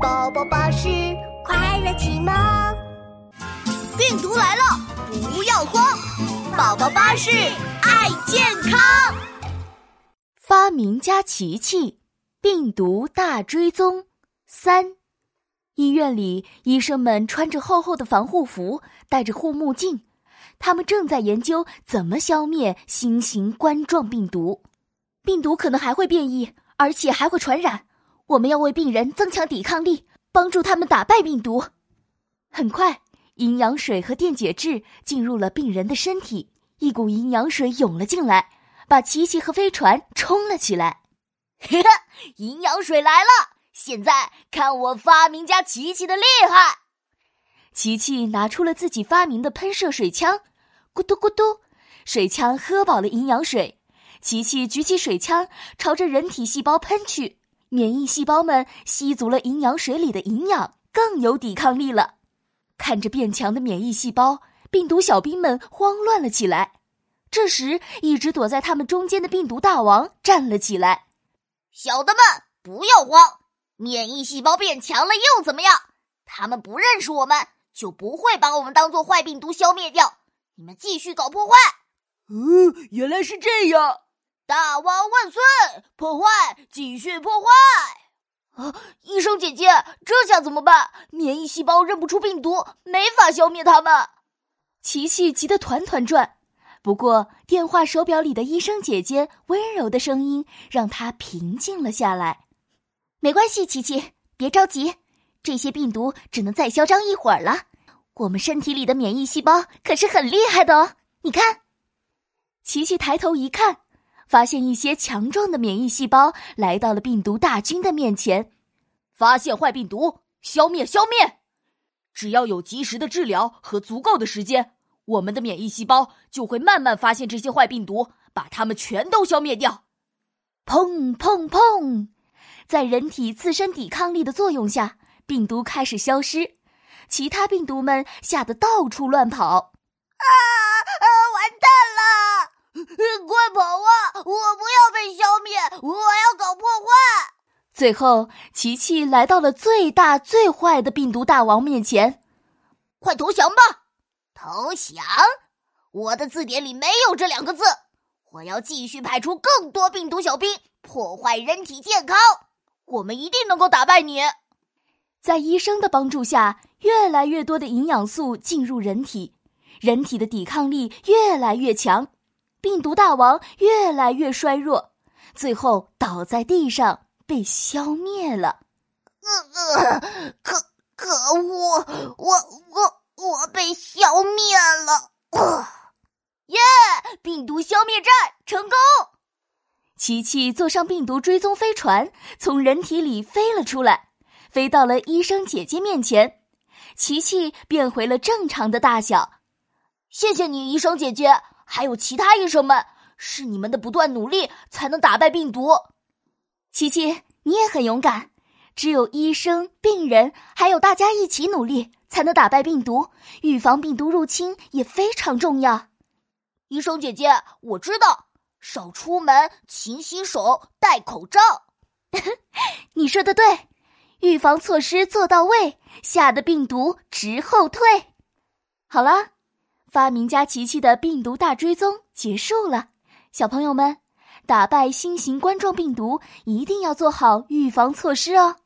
宝宝巴士快乐启蒙。病毒来了，不要慌！宝宝巴士爱健康。发明家琪琪，病毒大追踪三。医院里，医生们穿着厚厚的防护服，戴着护目镜，他们正在研究怎么消灭新型冠状病毒。病毒可能还会变异，而且还会传染。我们要为病人增强抵抗力，帮助他们打败病毒。很快，营养水和电解质进入了病人的身体，一股营养水涌了进来，把琪琪和飞船冲了起来。嘿哈，营养水来了！现在看我发明家琪琪的厉害！琪琪拿出了自己发明的喷射水枪，咕嘟咕嘟，水枪喝饱了营养水。琪琪举起水枪，朝着人体细胞喷去，免疫细胞们吸足了营养水里的营养，更有抵抗力了。看着变强的免疫细胞，病毒小兵们慌乱了起来。这时，一直躲在他们中间的病毒大王站了起来：“小的们，不要慌。”免疫细胞变强了又怎么样？他们不认识我们，就不会把我们当做坏病毒消灭掉。你们继续搞破坏。嗯，原来是这样。大王万岁！破坏，继续破坏。啊，医生姐姐，这下怎么办？免疫细胞认不出病毒，没法消灭他们。琪琪急得团团转。不过，电话手表里的医生姐姐温柔的声音让他平静了下来。没关系，琪琪，别着急，这些病毒只能再嚣张一会儿了。我们身体里的免疫细胞可是很厉害的哦。你看，琪琪抬头一看，发现一些强壮的免疫细胞来到了病毒大军的面前。发现坏病毒，消灭，消灭！只要有及时的治疗和足够的时间，我们的免疫细胞就会慢慢发现这些坏病毒，把它们全都消灭掉。砰砰砰！在人体自身抵抗力的作用下，病毒开始消失，其他病毒们吓得到处乱跑。啊啊！完蛋了！快跑啊！我不要被消灭，我要搞破坏。最后，琪琪来到了最大最坏的病毒大王面前。快投降吧！投降？我的字典里没有这两个字。我要继续派出更多病毒小兵，破坏人体健康。我们一定能够打败你！在医生的帮助下，越来越多的营养素进入人体，人体的抵抗力越来越强，病毒大王越来越衰弱，最后倒在地上被消灭了。呃呃，可可恶！我我我被消灭了！耶！病毒消灭战成功！琪琪坐上病毒追踪飞船，从人体里飞了出来，飞到了医生姐姐面前。琪琪变回了正常的大小。谢谢你，医生姐姐，还有其他医生们，是你们的不断努力才能打败病毒。琪琪，你也很勇敢。只有医生、病人还有大家一起努力，才能打败病毒。预防病毒入侵也非常重要。医生姐姐，我知道。少出门，勤洗手，戴口罩。你说的对，预防措施做到位，吓得病毒直后退。好了，发明家琪琪的病毒大追踪结束了。小朋友们，打败新型冠状病毒一定要做好预防措施哦。